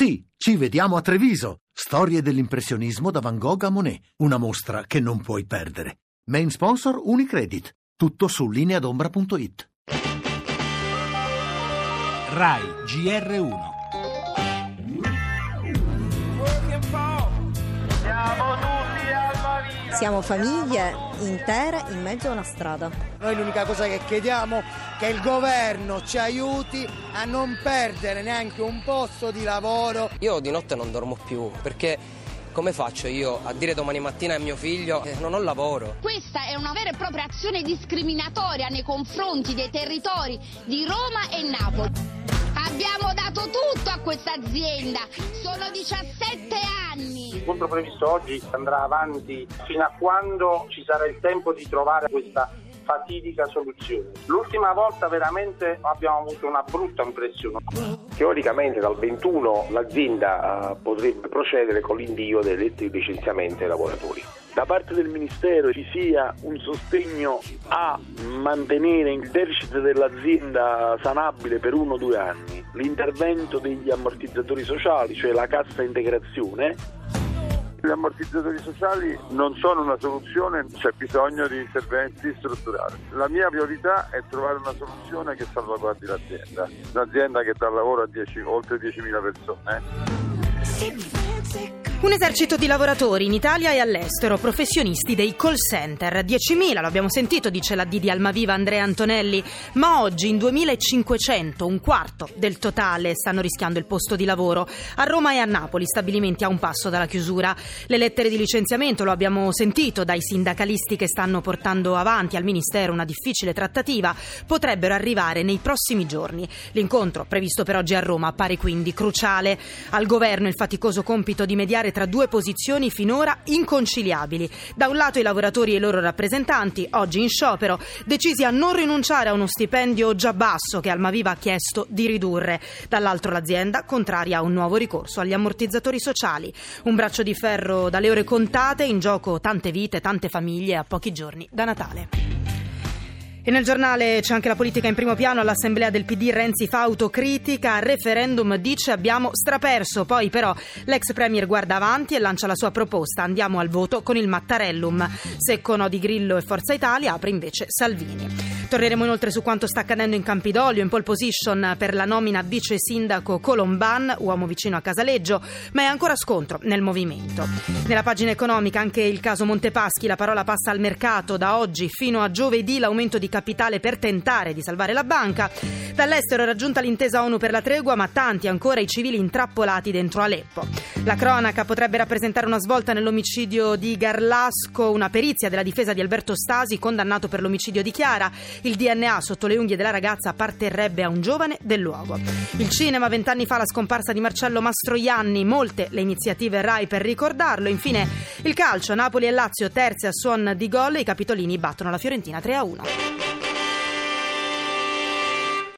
Sì, ci vediamo a Treviso. Storie dell'impressionismo da Van Gogh a Monet. Una mostra che non puoi perdere. Main sponsor Unicredit. Tutto su lineadombra.it. RAI GR1 Siamo famiglie intere in mezzo a una strada. Noi l'unica cosa che chiediamo è che il governo ci aiuti a non perdere neanche un posto di lavoro. Io di notte non dormo più perché come faccio io a dire domani mattina a mio figlio che non ho lavoro? Questa è una vera e propria azione discriminatoria nei confronti dei territori di Roma e Napoli. Abbiamo dato tutto a questa azienda, sono 17 anni. L'incontro previsto oggi andrà avanti fino a quando ci sarà il tempo di trovare questa fatidica soluzione. L'ultima volta veramente abbiamo avuto una brutta impressione. Teoricamente dal 21 l'azienda uh, potrebbe procedere con l'invio delle lettere di licenziamento ai lavoratori. Da parte del Ministero ci sia un sostegno a mantenere il deficit dell'azienda sanabile per uno o due anni, l'intervento degli ammortizzatori sociali, cioè la cassa integrazione, gli ammortizzatori sociali non sono una soluzione, c'è bisogno di interventi strutturali. La mia priorità è trovare una soluzione che salvaguardi l'azienda, un'azienda che dà lavoro a 10, oltre 10.000 persone. Un esercito di lavoratori in Italia e all'estero, professionisti dei call center. 10.000, lo abbiamo sentito, dice la D Almaviva Andrea Antonelli, ma oggi in 2.500, un quarto del totale, stanno rischiando il posto di lavoro. A Roma e a Napoli, stabilimenti a un passo dalla chiusura. Le lettere di licenziamento, lo abbiamo sentito dai sindacalisti che stanno portando avanti al Ministero una difficile trattativa, potrebbero arrivare nei prossimi giorni. L'incontro, previsto per oggi a Roma, appare quindi cruciale. Al governo il faticoso compito di mediare tra due posizioni finora inconciliabili. Da un lato i lavoratori e i loro rappresentanti, oggi in sciopero, decisi a non rinunciare a uno stipendio già basso che Almaviva ha chiesto di ridurre. Dall'altro l'azienda contraria a un nuovo ricorso agli ammortizzatori sociali. Un braccio di ferro dalle ore contate, in gioco tante vite, tante famiglie a pochi giorni da Natale. E nel giornale c'è anche la politica in primo piano, all'assemblea del PD Renzi fa autocritica, al referendum dice abbiamo straperso, poi però l'ex premier guarda avanti e lancia la sua proposta, andiamo al voto con il Mattarellum, se con Odi Grillo e Forza Italia apre invece Salvini. Torneremo inoltre su quanto sta accadendo in Campidoglio, in pole position per la nomina vice sindaco Colomban, uomo vicino a Casaleggio, ma è ancora scontro nel movimento. Nella pagina economica anche il caso Montepaschi, la parola passa al mercato, da oggi fino a giovedì l'aumento di capitale per tentare di salvare la banca. Dall'estero è raggiunta l'intesa ONU per la tregua, ma tanti ancora i civili intrappolati dentro Aleppo. La cronaca potrebbe rappresentare una svolta nell'omicidio di Garlasco, una perizia della difesa di Alberto Stasi, condannato per l'omicidio di Chiara. Il DNA sotto le unghie della ragazza apparterrebbe a un giovane del luogo. Il cinema, vent'anni fa la scomparsa di Marcello Mastroianni, molte le iniziative RAI per ricordarlo. Infine il calcio, Napoli e Lazio terzi a suon di gol i capitolini battono la Fiorentina 3 a 1.